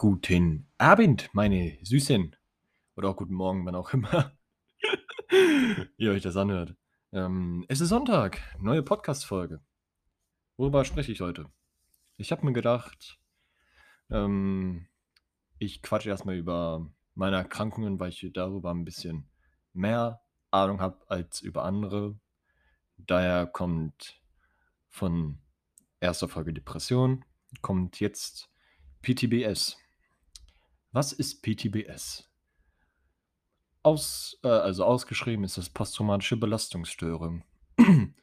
Guten Abend, meine Süßen. Oder auch guten Morgen, wann auch immer ihr euch das anhört. Ähm, es ist Sonntag, neue Podcast-Folge. Worüber spreche ich heute? Ich habe mir gedacht, ähm, ich quatsche erstmal über meine Erkrankungen, weil ich darüber ein bisschen mehr Ahnung habe als über andere. Daher kommt von erster Folge Depression, kommt jetzt PTBS. Was ist PTBS? Aus, äh, also ausgeschrieben ist das posttraumatische Belastungsstörung.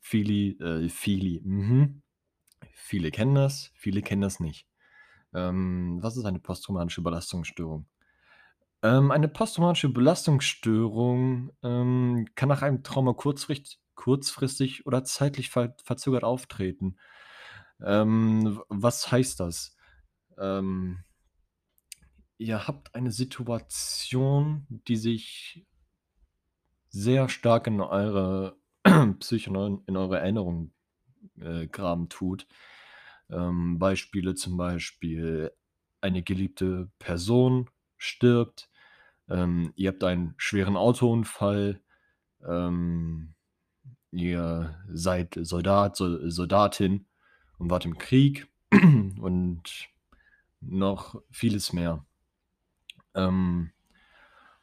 viele, äh, viele, mhm. viele kennen das, viele kennen das nicht. Ähm, was ist eine posttraumatische Belastungsstörung? Ähm, eine posttraumatische Belastungsstörung ähm, kann nach einem Trauma kurzfristig, oder zeitlich ver verzögert auftreten. Ähm, was heißt das? Ähm, ihr habt eine Situation, die sich sehr stark in eure Psyche, in eure Erinnerung äh, graben tut. Ähm, Beispiele zum Beispiel, eine geliebte Person stirbt, ähm, ihr habt einen schweren Autounfall, ähm, ihr seid Soldat, Sol Soldatin und wart im Krieg und noch vieles mehr. Ähm,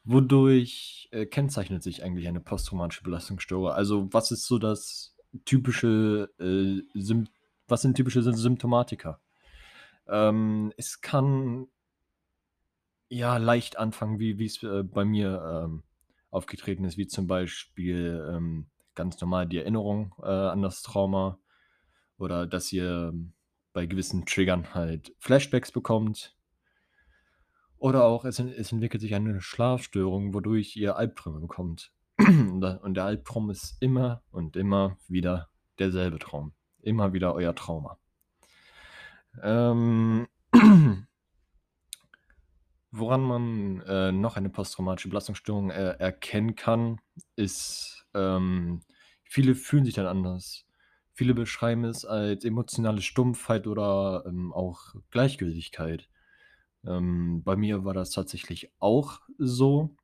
wodurch äh, kennzeichnet sich eigentlich eine posttraumatische Belastungsstörung? Also, was ist so das typische, äh, Sym was sind typische Symptomatika? Ähm, es kann ja leicht anfangen, wie es äh, bei mir ähm, aufgetreten ist, wie zum Beispiel ähm, ganz normal die Erinnerung äh, an das Trauma oder dass ihr bei gewissen Triggern halt Flashbacks bekommt oder auch es es entwickelt sich eine Schlafstörung, wodurch ihr Albträume bekommt. Und der Albtraum ist immer und immer wieder derselbe Traum. Immer wieder euer Trauma. Ähm, woran man, äh, noch eine posttraumatische Belastungsstörung, äh, erkennen kann, ist, ähm, viele fühlen sich dann anders. Viele beschreiben es als emotionale Stumpfheit oder, ähm, auch Gleichgültigkeit. Ähm, bei mir war das tatsächlich auch so.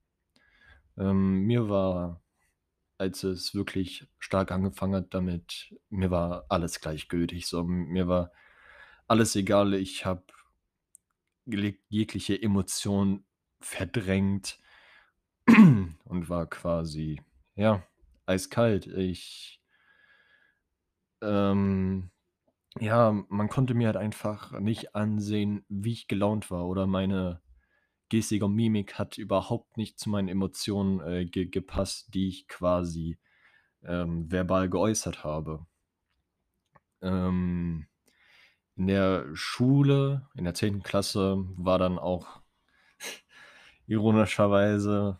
Ähm, mir war, als es wirklich stark angefangen hat damit, mir war alles gleichgültig. So, mir war alles egal. Ich habe jegliche Emotion verdrängt und war quasi, ja, eiskalt. Ich ähm, ja, man konnte mir halt einfach nicht ansehen, wie ich gelaunt war oder meine Gestik und Mimik hat überhaupt nicht zu meinen Emotionen, äh, ge gepasst, die ich quasi, ähm, verbal geäußert habe. Ähm, in der Schule, in der 10. Klasse, war dann auch ironischerweise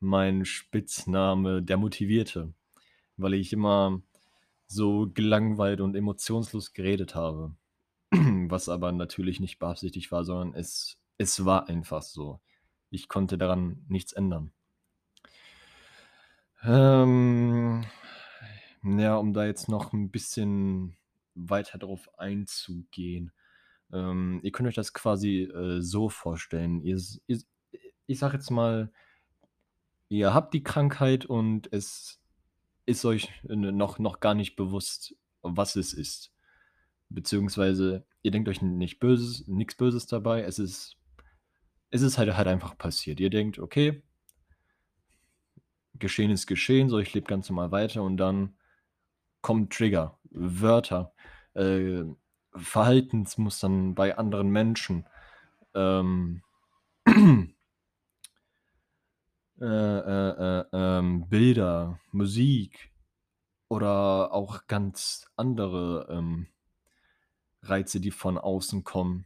mein Spitzname „der Motivierte“, weil ich immer so gelangweilt und emotionslos geredet habe. Was aber natürlich nicht beabsichtigt war, sondern es, es war einfach so. Ich konnte daran nichts ändern. Ähm, ja, um da jetzt noch ein bisschen weiter drauf einzugehen. Ähm, ihr könnt euch das quasi äh, so vorstellen. Ihr, ihr, ich sag jetzt mal, ihr habt die Krankheit und es ist euch äh, noch, noch gar nicht bewusst, was es ist. Beziehungsweise ihr denkt euch nicht Böses, nichts Böses dabei. Es ist, es ist halt, halt einfach passiert. Ihr denkt, okay, geschehen ist geschehen, so ich lebe ganz normal weiter und dann kommen Trigger, Wörter, äh, Verhaltensmustern bei anderen Menschen. Ähm, äh, äh, äh, ähm, Bilder, Musik oder auch ganz andere ähm, Reize, die von außen kommen,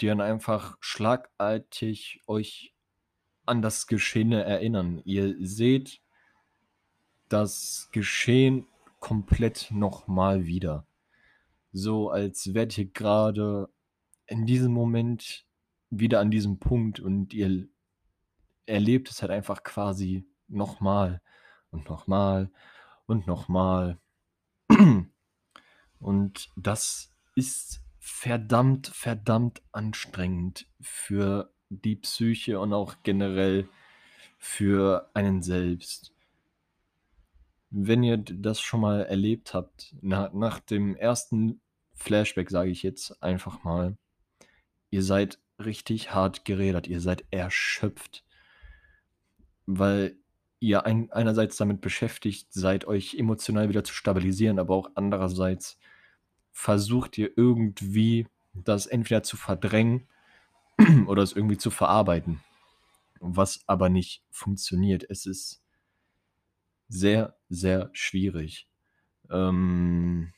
die dann einfach schlagartig euch an das Geschehene erinnern. Ihr seht das Geschehen komplett nochmal wieder. So als wärt ihr gerade in diesem Moment wieder an diesem Punkt und ihr erlebt es halt einfach quasi nochmal und nochmal und nochmal. Und das ist verdammt, verdammt anstrengend für die Psyche und auch generell für einen selbst. Wenn ihr das schon mal erlebt habt, na nach dem ersten Flashback, sage ich jetzt einfach mal, ihr seid richtig hart gerädert, ihr seid erschöpft weil ihr ein einerseits damit beschäftigt seid, euch emotional wieder zu stabilisieren, aber auch andererseits versucht ihr irgendwie, das entweder zu verdrängen oder es irgendwie zu verarbeiten, was aber nicht funktioniert. Es ist sehr, sehr schwierig. Ähm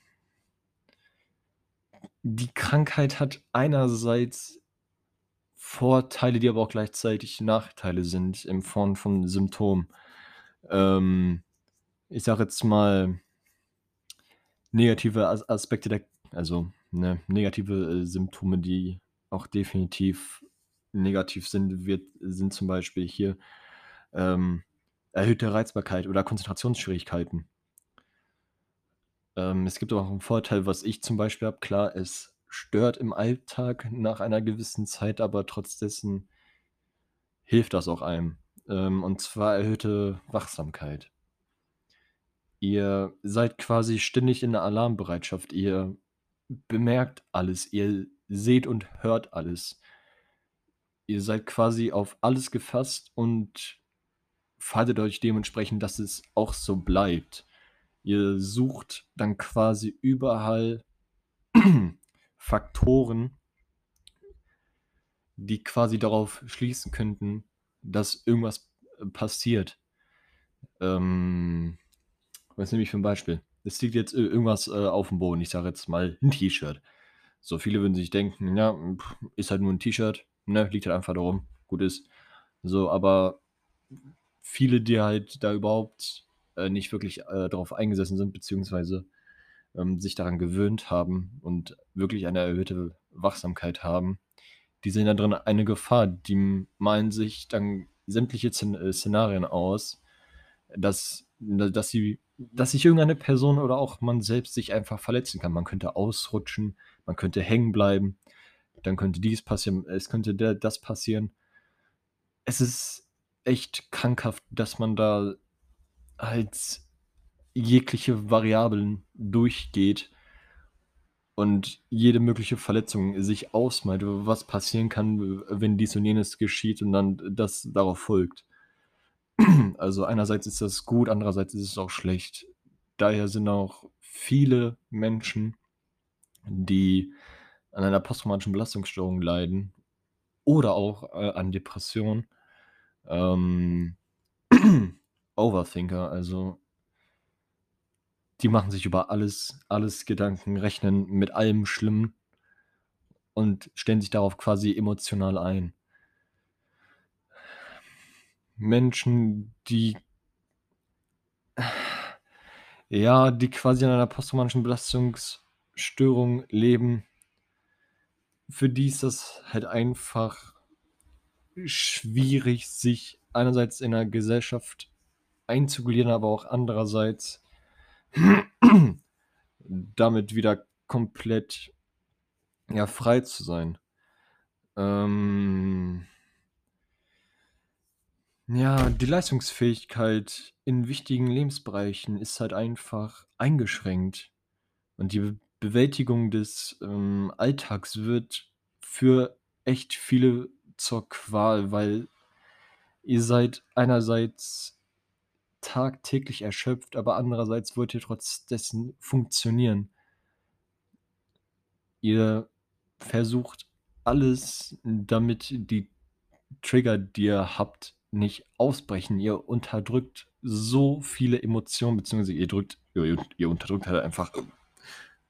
die Krankheit hat einerseits Vorteile, die aber auch gleichzeitig Nachteile sind in Form von Symptomen. Ähm, ich sage jetzt mal negative As Aspekte der also, ne, negative, äh, Symptome, die auch definitiv negativ sind, wird sind zum Beispiel hier, ähm, erhöhte Reizbarkeit oder Konzentrationsschwierigkeiten. Ähm, es gibt auch 'n Vorteil, was ich zum Beispiel habe. Klar, es stört im Alltag nach einer gewissen Zeit, aber trotz dessen hilft das auch einem. Ähm, und zwar erhöhte Wachsamkeit. Ihr seid quasi ständig in der Alarmbereitschaft. Ihr bemerkt alles. Ihr seht und hört alles. Ihr seid quasi auf alles gefasst und verhaltet euch dementsprechend, dass es auch so bleibt. Ihr sucht dann quasi überall Faktoren die quasi darauf schließen könnten, dass irgendwas, äh, passiert. Ähm, was nehme ich für 'n Beispiel? Es liegt jetzt i irgendwas, äh, aufm Boden. Ich sage jetzt mal 'n T-Shirt. So, viele würden sich denken: „Ja, ist halt nur 'n T-Shirt, ne? Liegt halt einfach da rum, gut ist.“ So, aber viele, die halt da überhaupt, äh, nicht wirklich, äh, drauf eingesessen sind, beziehungsweise, ähm, sich daran gewöhnt haben und wirklich eine erhöhte Wachsamkeit haben, die sehen da drin eine Gefahr. Die malen sich dann sämtliche Szen äh, Szenarien aus, dass dass sie dass sich irgendeine Person oder auch man selbst sich einfach verletzen kann. Man könnte ausrutschen, man könnte hängen bleiben, dann könnte dies passieren, es könnte der das passieren. Es ist echt krankhaft, dass man da halt jegliche Variablen durchgeht und jede mögliche Verletzung sich ausmalt, was passieren kann, wenn dies und jenes geschieht und dann das darauf folgt. Also, einerseits ist das gut, andererseits ist es auch schlecht. Daher sind auch viele Menschen, die an einer posttraumatischen Belastungsstörung leiden oder auch, äh, an Depressionen, ähm, Overthinker, also die machen sich über alles alles Gedanken, rechnen mit allem Schlimmen und stellen sich darauf quasi emotional ein. Menschen, die ja, die quasi an einer posttraumatischen Belastungsstörung leben für die ist das halt einfach schwierig, sich einerseits in der Gesellschaft einzugliedern, aber auch andererseits damit wieder komplett, ja, frei zu sein. Ähm ja, die Leistungsfähigkeit in wichtigen Lebensbereichen ist halt einfach eingeschränkt. Und die Bewältigung des, ähm, Alltags wird für echt viele zur Qual, weil ihr seid einerseits tagtäglich erschöpft, aber andererseits wollt ihr trotz funktionieren. Ihr versucht alles, damit die Trigger, die ihr habt, nicht ausbrechen. Ihr unterdrückt so viele Emotionen, beziehungsweise ihr drückt ihr ihr unterdrückt halt einfach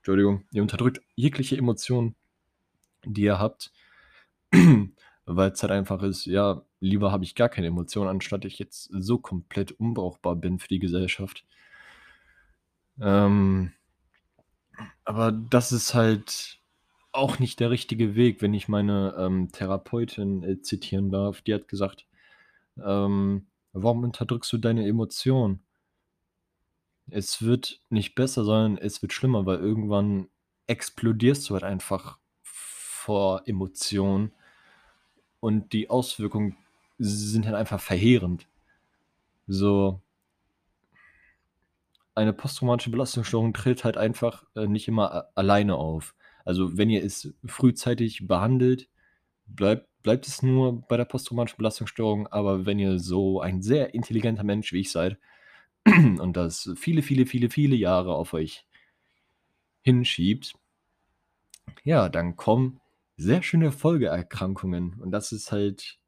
Entschuldigung, ihr unterdrückt jegliche Emotionen, die ihr habt, weil's halt einfach ist, ja, lieber habe ich gar keine Emotionen, anstatt ich jetzt so komplett unbrauchbar bin für die Gesellschaft. Ähm, aber das ist halt auch nicht der richtige Weg, wenn ich meine, ähm, Therapeutin, äh, zitieren darf. Die hat gesagt, ähm: „Warum unterdrückst du deine Emotionen?“ Es wird nicht besser, sondern es wird schlimmer, weil irgendwann explodierst du halt einfach vor Emotionen und die Auswirkungen sind halt einfach verheerend. So eine posttraumatische Belastungsstörung tritt halt einfach, äh, nicht immer alleine auf. Also, wenn ihr es frühzeitig behandelt, bleibt bleibt es nur bei der posttraumatischen Belastungsstörung, aber wenn ihr so ein sehr intelligenter Mensch wie ich seid und das viele, viele, viele, viele Jahre auf euch hinschiebt ja, dann kommen sehr schöne Folgeerkrankungen und das ist halt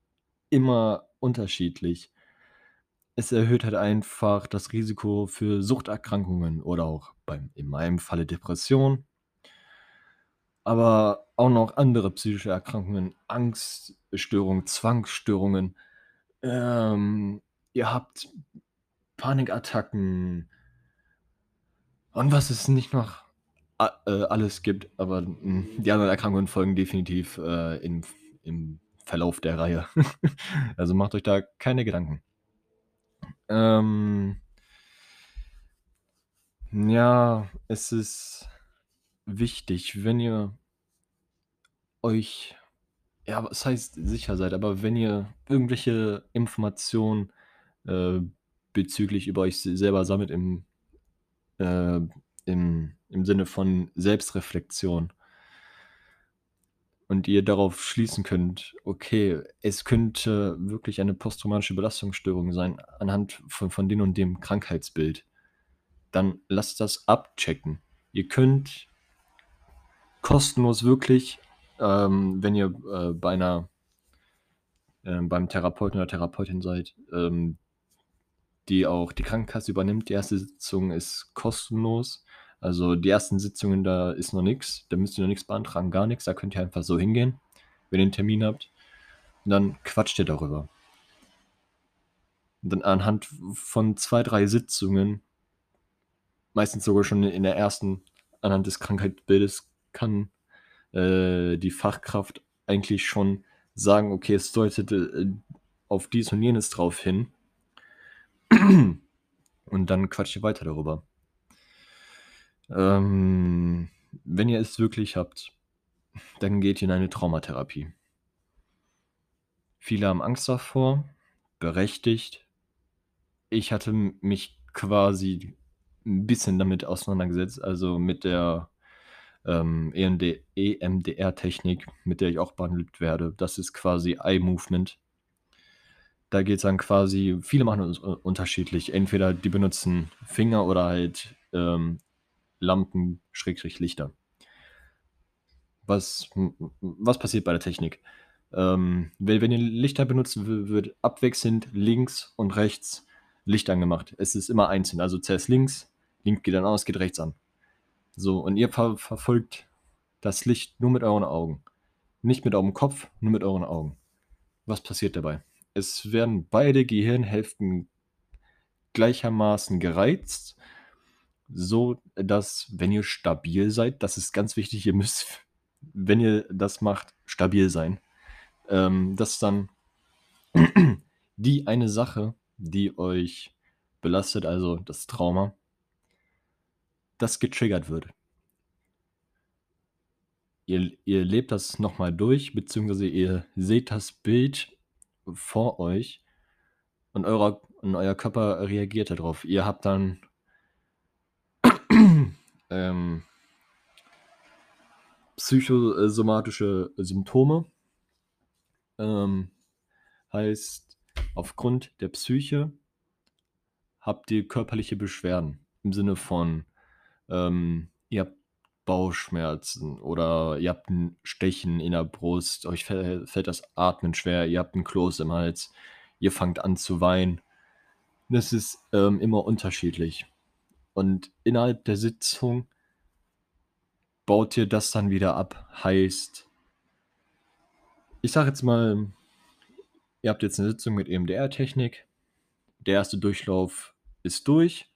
immer unterschiedlich. Es erhöht halt einfach das Risiko für Suchterkrankungen oder auch beim in meinem Falle Depression. Aber auch noch andere psychische Erkrankungen, Angststörungen, Zwangsstörungen. Ähm, ihr habt Panikattacken. Und was es nicht noch äh, alles gibt, aber, hm, die anderen Erkrankungen folgen definitiv, äh, im im Verlauf der Reihe. Also, macht euch da keine Gedanken. Ähm ja, es ist wichtig, wenn ihr euch ja, was heißt sicher seid, aber wenn ihr irgendwelche Informationen, äh, bezüglich über euch se selber sammelt im äh, im im Sinne von Selbstreflexion und ihr darauf schließen könnt: „Okay, es könnte wirklich eine posttraumatische Belastungsstörung sein anhand von von dem und dem Krankheitsbild“, dann lasst das abchecken. Ihr könnt kostenlos wirklich, ähm, wenn ihr, äh, bei 'ner ähm, beim Therapeuten oder Therapeutin seid, ähm, die auch die Krankenkasse übernimmt. Die erste Sitzung ist kostenlos. Also, die ersten Sitzungen, da ist noch nix. Da müsst ihr noch nix beantragen, gar nix. Da könnt ihr einfach so hingehen, wenn ihr 'n Termin habt. Und dann quatscht ihr darüber. Und dann anhand von 2, 3 Sitzungen meistens sogar schon in der ersten anhand des Krankheitsbildes kann, äh, die Fachkraft eigentlich schon sagen: „Okay, es deutet, äh, auf dies und jenes drauf hin.“ Und dann quatscht ihr weiter darüber. Ähm, wenn ihr es wirklich habt, dann geht ihr in eine Traumatherapie. Viele haben Angst davor, berechtigt. Ich hatte mich quasi 'n bisschen damit auseinandergesetzt, also, mit der, ähm, EMD EMDR-Technik, mit der ich auch behandelt werde. Das ist quasi Eye Movement. Da geht's dann quasi viele machen es unterschiedlich. Entweder die benutzen Finger oder halt, ähm, Lampen Schrägstrich Lichter. Was m m was passiert bei der Technik? Ähm, we wenn ihr Lichter benutzt, wird abwechselnd links und rechts Licht angemacht. Es ist immer einzeln. Also, zuerst links, links geht dann aus, geht rechts an. So, und ihr ver verfolgt das Licht nur mit euren Augen. Nicht mit eurem Kopf, nur mit euren Augen. Was passiert dabei? Es werden beide Gehirnhälften gleichermaßen gereizt, sodass, wenn ihr stabil seid das ist ganz wichtig, ihr müsst, wenn ihr das macht, stabil sein. Ähm, dass dann die eine Sache, die euch belastet, also das Trauma das getriggert wird. Ihr ihr lebt das noch mal durch, beziehungsweise ihr seht das Bild vor euch und eurer und euer Körper reagiert da drauf. Ihr habt dann ähm psycho äh, somatische Symptome. Ähm, heißt, aufgrund der Psyche habt ihr körperliche Beschwerden im Sinne von, ähm, ihr habt Bauchschmerzen oder ihr habt 'n Stechen in der Brust, euch fäll fällt das Atmen schwer, ihr habt 'n Kloß im Hals, ihr fangt an zu weinen. Das ist, ähm, immer unterschiedlich. Und innerhalb der Sitzung baut ihr das dann wieder ab. Heißt ich sage jetzt mal, ihr habt jetzt 'ne Sitzung mit EMDR-Technik. Der erste Durchlauf ist durch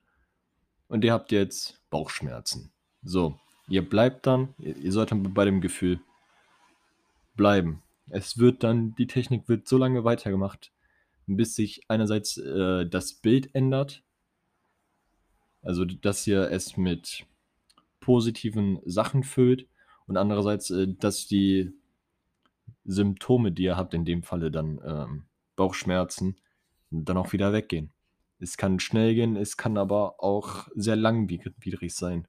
und ihr habt jetzt Bauchschmerzen. So, ihr bleibt dann ihr ihr sollt dann bei dem Gefühl bleiben. Es wird dann die Technik wird so lange weitergemacht, bis sich einerseits, äh, das Bild ändert also, dass ihr es mit positiven Sachen füllt und andererseits, äh, dass die Symptome, die ihr habt, in dem Falle dann, ähm, Bauchschmerzen, dann auch wieder weggehen. Es kann schnell gehen, es kann aber auch sehr langwierig sein.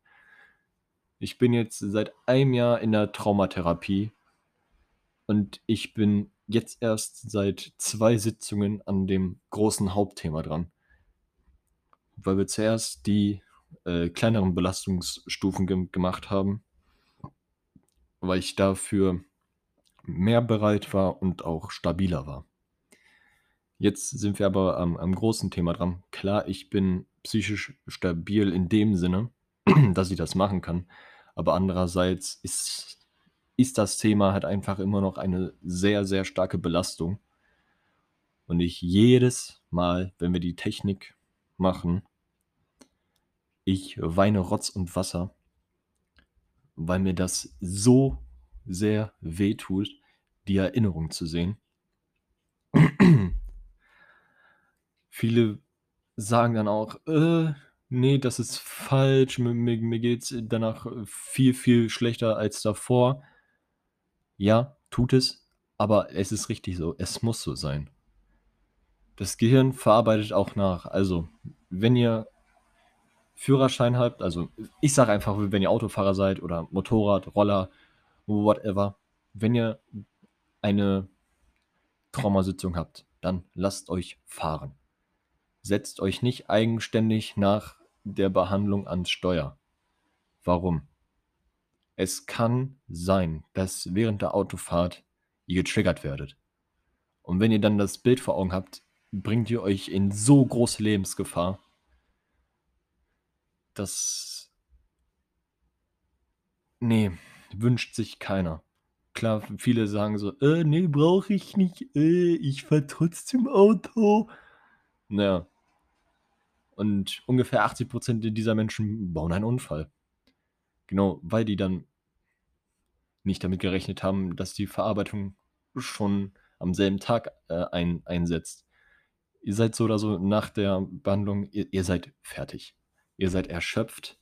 Ich bin jetzt seit einem Jahr in der Traumatherapie und ich bin jetzt erst seit 2 Sitzungen an dem großen Hauptthema dran. Weil wir zuerst die, äh, kleineren Belastungsstufen gem gemacht haben weil ich dafür mehr bereit war und auch stabiler war. Jetzt sind wir aber am am großen Thema dran. Klar, ich bin psychisch stabil in dem Sinne, dass ich das machen kann, aber andererseits ist ist das Thema halt einfach immer noch eine sehr, sehr starke Belastung. Und ich jedes Mal, wenn wir die Technik machen ich weine Rotz und Wasser weil mir das so sehr wehtut, die Erinnerung zu sehen. Viele sagen dann auch: „Äh, ne, das ist falsch, mir mir mir geht's danach viel, viel schlechter als davor.“ Ja, tut es, aber es ist richtig so. Es muss so sein. Das Gehirn verarbeitet auch nach. Also, wenn ihr Führerschein habt, also ich sage einfach, wenn ihr Autofahrer seid oder Motorrad, Roller, whatever, wenn ihr eine Traumasitzung habt, dann lasst euch fahren. Setzt euch nicht eigenständig nach der Behandlung ans Steuer. Warum? Es kann sein, dass während der Autofahrt ihr getriggert werdet. Und wenn ihr dann das Bild vor Augen habt, bringt ihr euch in so große Lebensgefahr das Ne, wünscht sich keiner. Klar, viele sagen so: „Äh, ne, brauche ich nicht. Äh, ich fahre trotzdem Auto.“ Na ja. Und ungefähr 80% dieser Menschen bauen einen Unfall. Genau, weil die dann nicht damit gerechnet haben, dass die Verarbeitung schon am selben Tag, äh, ein einsetzt. Ihr seid so oder so nach der Behandlung ihr ihr seid fertig. Ihr seid erschöpft.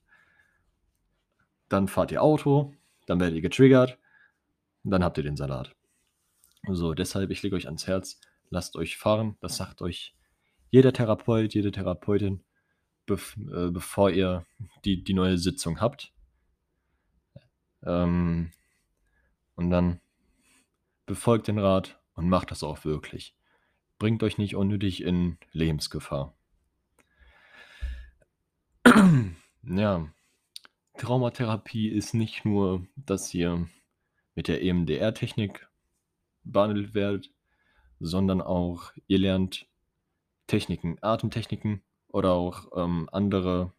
Dann fahrt ihr Auto, dann werdet ihr getriggert dann habt ihr den Salat. So, deshalb, ich lege euch ans Herz, lasst euch fahren. Das sagt euch jeder Therapeut, jede Therapeutin, bev äh, bevor ihr die die neue Sitzung habt. Ähm, und dann befolgt den Rat und macht das auch wirklich. Bringt euch nicht unnötig in Lebensgefahr. Ja, Traumatherapie ist nicht nur, dass ihr mit der EMDR-Technik behandelt werdet, sondern auch ihr lernt Techniken, Atemtechniken oder auch, ähm, andere,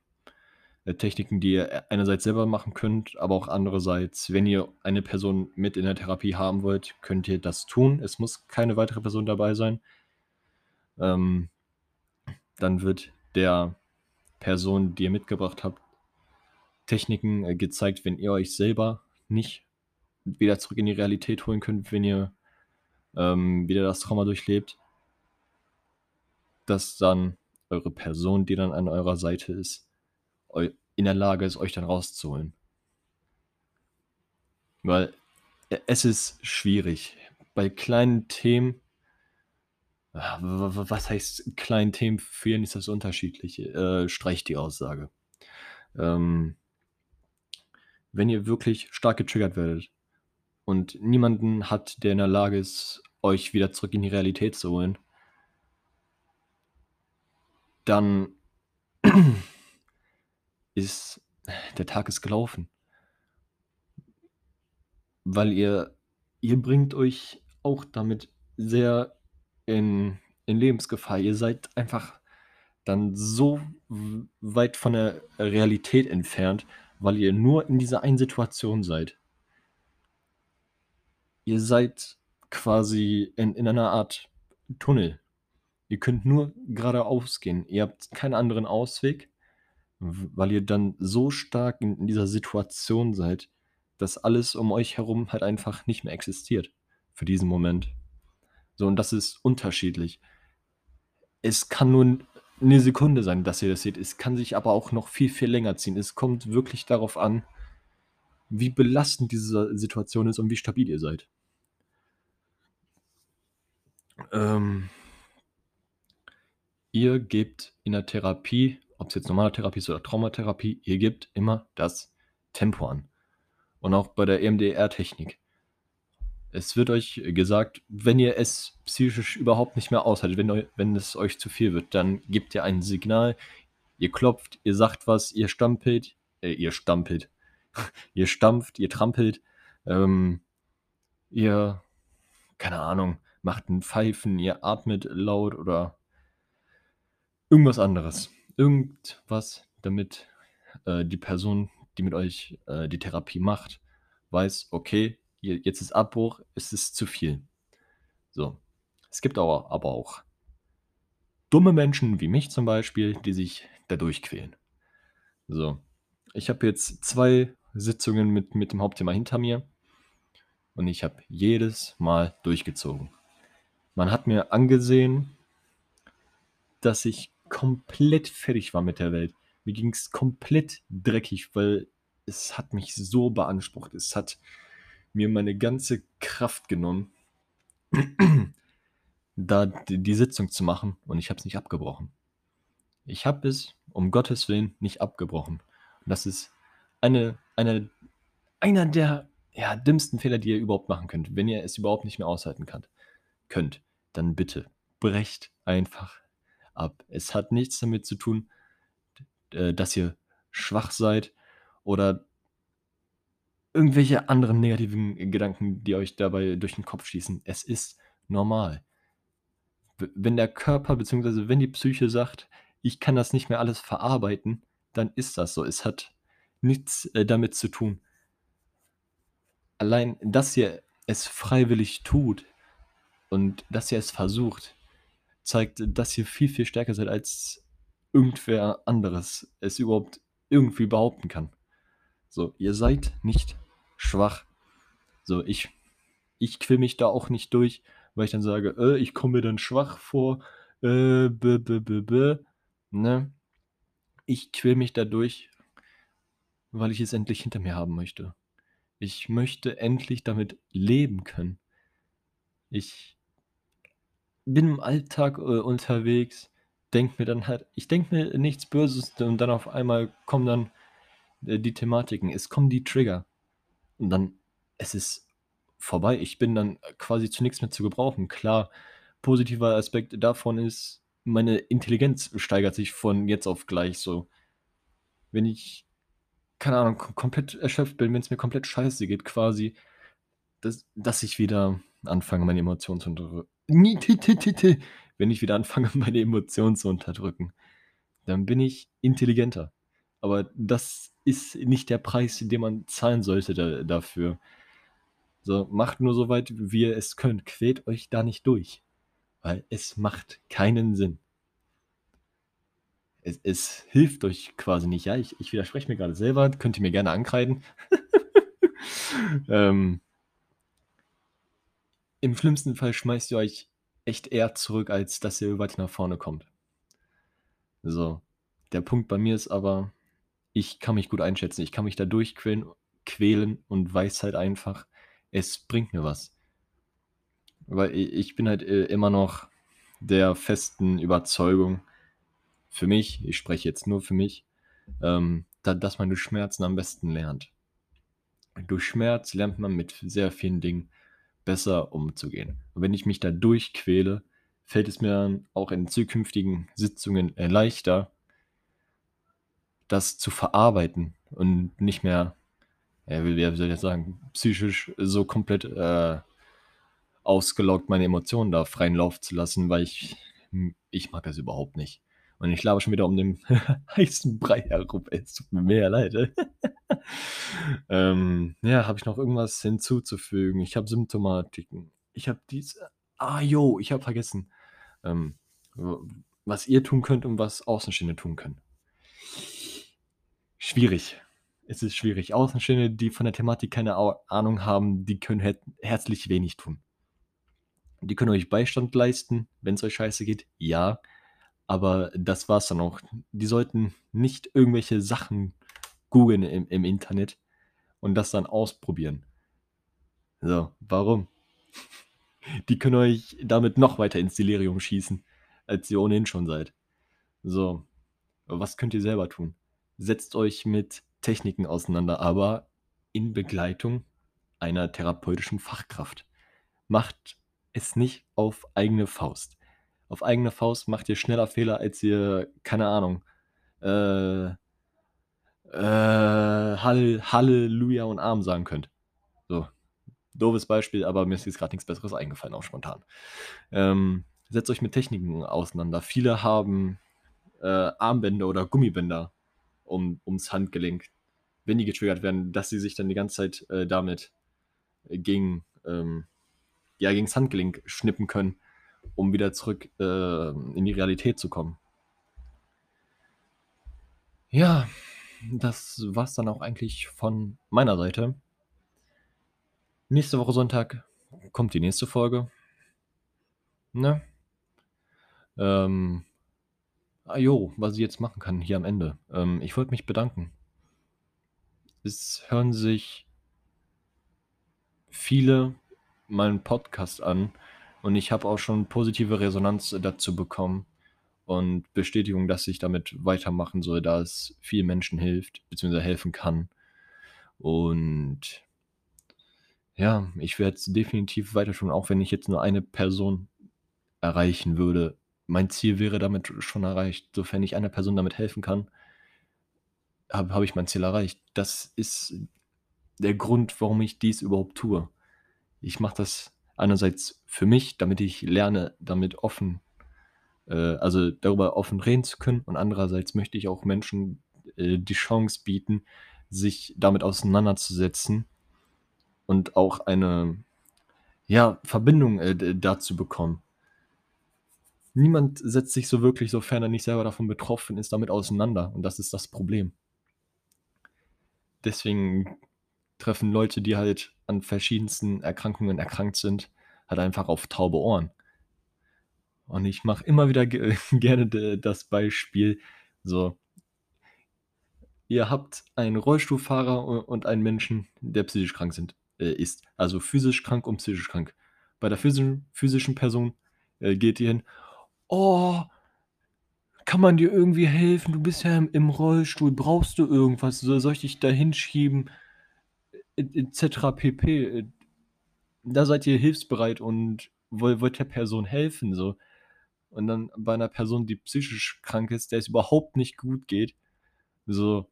äh, Techniken, die ihr einerseits selber machen könnt, aber auch andererseits, wenn ihr eine Person mit in der Therapie haben wollt, könnt ihr das tun. Es muss keine weitere Person dabei sein. Ähm, dann wird der Person, die ihr mitgebracht habt, Techniken, äh, gezeigt, wenn ihr euch selber nicht wieder zurück in die Realität holen könnt, wenn ihr, ähm, wieder das Trauma durchlebt dass dann eure Person, die dann an eurer Seite ist, in der Lage ist, euch dann rauszuholen. Weil e es ist schwierig. Bei kleinen Themen was heißt kleinen Themen? Für jeden ist das unterschiedlich. Äh, streicht die Aussage. Ähm wenn ihr wirklich stark getriggert werdet und niemanden hat, der in der Lage ist, euch wieder zurück in die Realität zu holen dann ist der Tag ist gelaufen. Weil ihr ihr bringt euch auch damit sehr in in Lebensgefahr. Ihr seid einfach dann so weit von der Realität entfernt, weil ihr nur in dieser einen Situation seid. Ihr seid quasi in in einer Art Tunnel. Ihr könnt nur geradeaus gehen. Ihr habt keinen anderen Ausweg, weil ihr dann so stark in in dieser Situation seid, dass alles um euch herum halt einfach nicht mehr existiert für diesen Moment. So, und das ist unterschiedlich. Es kann nur 'n 'ne Sekunde sein, dass ihr das seht. Es kann sich aber auch noch viel, viel länger ziehen. Es kommt wirklich darauf an, wie belastend diese Situation ist und wie stabil ihr seid. Ähm ihr gebt in der Therapie, ob's jetzt normale Therapie ist oder Traumatherapie, ihr gebt immer das Tempo an. Und auch bei der EMDR-Technik. Es wird euch gesagt, wenn ihr es psychisch überhaupt nicht mehr aushaltet, wenn wenn es euch zu viel wird, dann gebt ihr ein Signal. Ihr klopft, ihr sagt was, ihr stampelt äh, ihr stampelt. Ihr stampft, ihr trampelt, ähm, ihr keine Ahnung, macht 'n Pfeifen, ihr atmet laut oder irgendwas anderes. Irgendwas, damit, äh, die Person, die mit euch, äh, die Therapie macht, weiß: „Okay, jetzt ist Abbruch, es ist zu viel.“ So. Es gibt aber aber auch dumme Menschen wie mich zum Beispiel, die sich da durchquälen. So. Ich habe jetzt 2 Sitzungen mit mit dem Hauptthema hinter mir und ich habe jedes Mal durchgezogen. Man hat mir angesehen dass ich komplett fertig war mit der Welt. Mir ging's komplett dreckig, weil es hat mich so beansprucht. Es hat mir meine ganze Kraft genommen da d die Sitzung zu machen und ich habe es nicht abgebrochen. Ich habe es, um Gottes Willen, nicht abgebrochen. Und das ist eine eine einer der, ja, dümmsten Fehler, die ihr überhaupt machen könnt. Wenn ihr es überhaupt nicht mehr aushalten kannt könnt, dann bitte brecht einfach ab. Es hat nichts damit zu tun, äh, dass ihr schwach seid oder irgendwelche anderen negativen Gedanken, die euch dabei durch den Kopf schießen. Es ist normal. Wenn der Körper beziehungsweise wenn die Psyche sagt: „Ich kann das nicht mehr alles verarbeiten“, dann ist das so. Es hat nichts, äh, damit zu tun. Allein, dass ihr es freiwillig tut und dass ihr es versucht, zeigt, dass ihr viel, viel stärker seid, als irgendwer anderes es überhaupt irgendwie behaupten kann. So, ihr seid nicht schwach. So, ich ich quäle mich da auch nicht durch, weil ich dann sage: „Äh, ich komme mir dann schwach vor, äh, bä, bä, bä, bä“, ne? Ich quäle mich da durch weil ich es endlich hinter mir haben möchte. Ich möchte endlich damit leben können. Ich bin im Alltag, äh, unterwegs, denke mir dann halt ich denke mir nichts Böses und dann auf einmal kommen dann, äh, die Thematiken. Es kommen die Trigger. Und dann es ist vorbei. Ich bin dann quasi zu nix mehr zu gebrauchen. Klar, positiver Aspekt davon ist, meine Intelligenz steigert sich von jetzt auf gleich so. Wenn ich, keine Ahnung, ko komplett erschöpft bin, wenn's mir komplett scheiße geht quasi, dass dass ich wieder anfange, meine Emotionen zu unterdrü ni t t t t wenn ich wieder anfange, meine Emotionen zu unterdrücken, dann bin ich intelligenter. Aber das ist nicht der Preis, den man zahlen sollte da dafür. So, macht nur so weit, wie ihr es könnt. Quält euch da nicht durch, weil es macht keinen Sinn. Es es hilft euch quasi nicht. Ja, ich ich widerspreche mir grade selber, könnt ihr mir gerne ankreiden. Ähm im schlimmsten Fall schmeißt ihr euch echt eher zurück, als dass ihr weiter nach vorne kommt. So, der Punkt bei mir ist aber, ich kann mich gut einschätzen. Ich kann mich da durchquälen quälen und weiß halt einfach, es bringt mir was. Weil ich bin halt, äh, immer noch der festen Überzeugung für mich, ich spreche jetzt nur für mich, ähm, da dass man durch Schmerzen am besten lernt. Durch Schmerz lernt man mit sehr vielen Dingen besser umzugehen. Und wenn ich mich da durchquäle, fällt es mir dann auch in zukünftigen Sitzungen, äh, leichter das zu verarbeiten und nicht mehr, ja, wie wie soll ich das sagen, psychisch so komplett, äh, ausgelaugt meine Emotionen da freien Lauf zu lassen, weil ich hm, ich mag das überhaupt nicht. Und ich laber schon wieder um den heißen Brei herum. Es tut mir mega leid. Ähm, ja, habe ich noch irgendwas hinzuzufügen? Ich habe Symptomatiken. Ich habe diese ah, jo, ich habe vergessen, ähm, was ihr tun könnt und was Außenstehende tun können. Schwierig. Es ist schwierig. Außenstehende, die von der Thematik keine Ahnung haben, die können her herzlich wenig tun. Die können euch Beistand leisten, wenn's euch scheiße geht, ja, aber das war's dann auch. Die sollten nicht irgendwelche Sachen googeln im im Internet und das dann ausprobieren. So, warum? die können euch damit noch weiter ins Delirium schießen, als ihr ohnehin schon seid. So, was könnt ihr selber tun? Setzt euch mit Techniken auseinander, aber in Begleitung einer therapeutischen Fachkraft. Macht es nicht auf eigene Faust. Auf eigene Faust macht ihr schneller Fehler, als ihr, keine Ahnung, äh, äh, Hall Halleluja und Arm sagen könnt. So, doofes Beispiel, aber mir ist jetzt gerade nichts Besseres eingefallen, auch spontan. Ähm, setzt euch mit Techniken auseinander. Viele haben äh, Armbänder oder Gummibänder um, ums Handgelenk, wenn die getriggert werden, dass sie sich dann die ganze Zeit äh, damit gegen, ähm, ja, gegen das Handgelenk schnippen können, um wieder zurück äh, in die Realität zu kommen. Ja, das war's dann auch eigentlich von meiner Seite. Nächste Woche Sonntag kommt die nächste Folge. Ne? Ähm, ah jo, was ich jetzt machen kann hier am Ende. Ähm, ich wollte mich bedanken. Es hören sich viele meinen Podcast an und ich habe auch schon positive Resonanz dazu bekommen und Bestätigung, dass ich damit weitermachen soll, da es vielen Menschen hilft, beziehungsweise helfen kann. Und ja, ich werde es definitiv weiter tun, auch wenn ich jetzt nur eine Person erreichen würde. Mein Ziel wäre damit schon erreicht. Sofern ich einer Person damit helfen kann, habe hab ich mein Ziel erreicht. Das ist der Grund, warum ich dies überhaupt tue. Ich mache das einerseits für mich, damit ich lerne, damit offen, äh, also darüber offen reden zu können. Und andererseits möchte ich auch Menschen äh, die Chance bieten, sich damit auseinanderzusetzen und auch eine ja, Verbindung äh, dazu bekommen. Niemand setzt sich so wirklich, sofern er nicht selber davon betroffen ist, damit auseinander. Und das ist das Problem. Deswegen treffen Leute, die halt an verschiedensten Erkrankungen erkrankt sind, halt einfach auf taube Ohren. Und ich mache immer wieder ge gerne das Beispiel, so, ihr habt einen Rollstuhlfahrer und einen Menschen, der psychisch krank sind, äh, ist. Also physisch krank und psychisch krank. Bei der physischen, physischen Person äh, geht ihr hin, oh, kann man dir irgendwie helfen? Du bist ja im, Rollstuhl, brauchst du irgendwas? Soll ich dich da hinschieben? etc. pp. Da seid ihr hilfsbereit und wollt, wollt der Person helfen, so. Und dann bei einer Person, die psychisch krank ist, der es überhaupt nicht gut geht, so,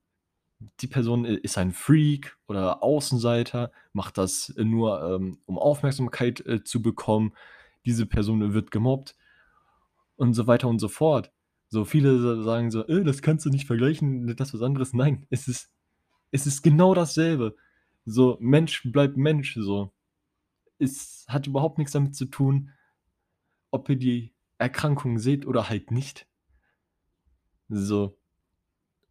die Person ist ein Freak oder Außenseiter, macht das nur, ähm, um Aufmerksamkeit äh, zu bekommen, diese Person wird gemobbt und so weiter und so fort. So viele sagen so, äh, das kannst du nicht vergleichen, das ist was anderes. Nein, es ist, es ist genau dasselbe. So, Mensch bleibt Mensch, so. Es hat überhaupt nichts damit zu tun, ob ihr die Erkrankung seht oder halt nicht. So.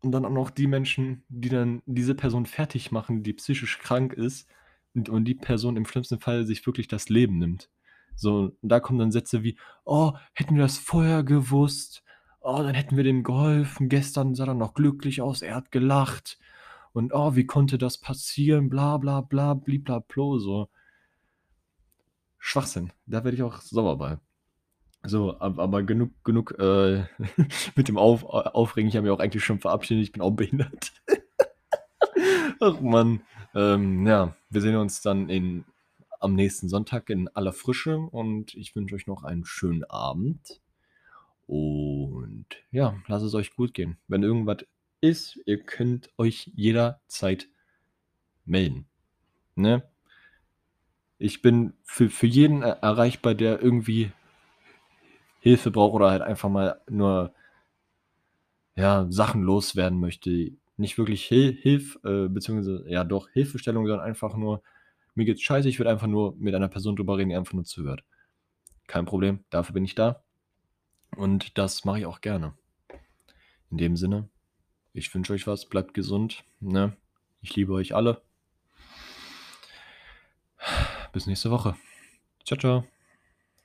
Und dann auch noch die Menschen, die dann diese Person fertig machen, die psychisch krank ist und, und die Person im schlimmsten Fall sich wirklich das Leben nimmt. So, und da kommen dann Sätze wie, oh, hätten wir das vorher gewusst, oh, dann hätten wir dem geholfen, gestern sah er noch glücklich aus, er hat gelacht und oh, wie konnte das passieren, bla bla bla, bliblablo, so. Schwachsinn, da werde ich auch sauer bei. So, aber genug, genug äh, mit dem Auf, Aufregen. Ich habe mich auch eigentlich schon verabschiedet, ich bin auch behindert. Ach man. Ähm, ja, wir sehen uns dann in, am nächsten Sonntag in aller Frische und ich wünsche euch noch einen schönen Abend. Und ja, lasst es euch gut gehen. Wenn irgendwas ist, ihr könnt euch jederzeit melden. Ne? Ich bin für, für jeden erreichbar, der irgendwie Hilfe braucht oder halt einfach mal nur ja, Sachen loswerden möchte. Nicht wirklich Hil Hilf, äh, beziehungsweise ja doch Hilfestellung, sondern einfach nur, mir geht's scheiße, ich würde einfach nur mit einer Person drüber reden, die einfach nur zuhört. Kein Problem, dafür bin ich da. Und das mache ich auch gerne. In dem Sinne, ich wünsche euch was, bleibt gesund. Ne? Ich liebe euch alle. Bis nächste Woche. Ciao, ciao.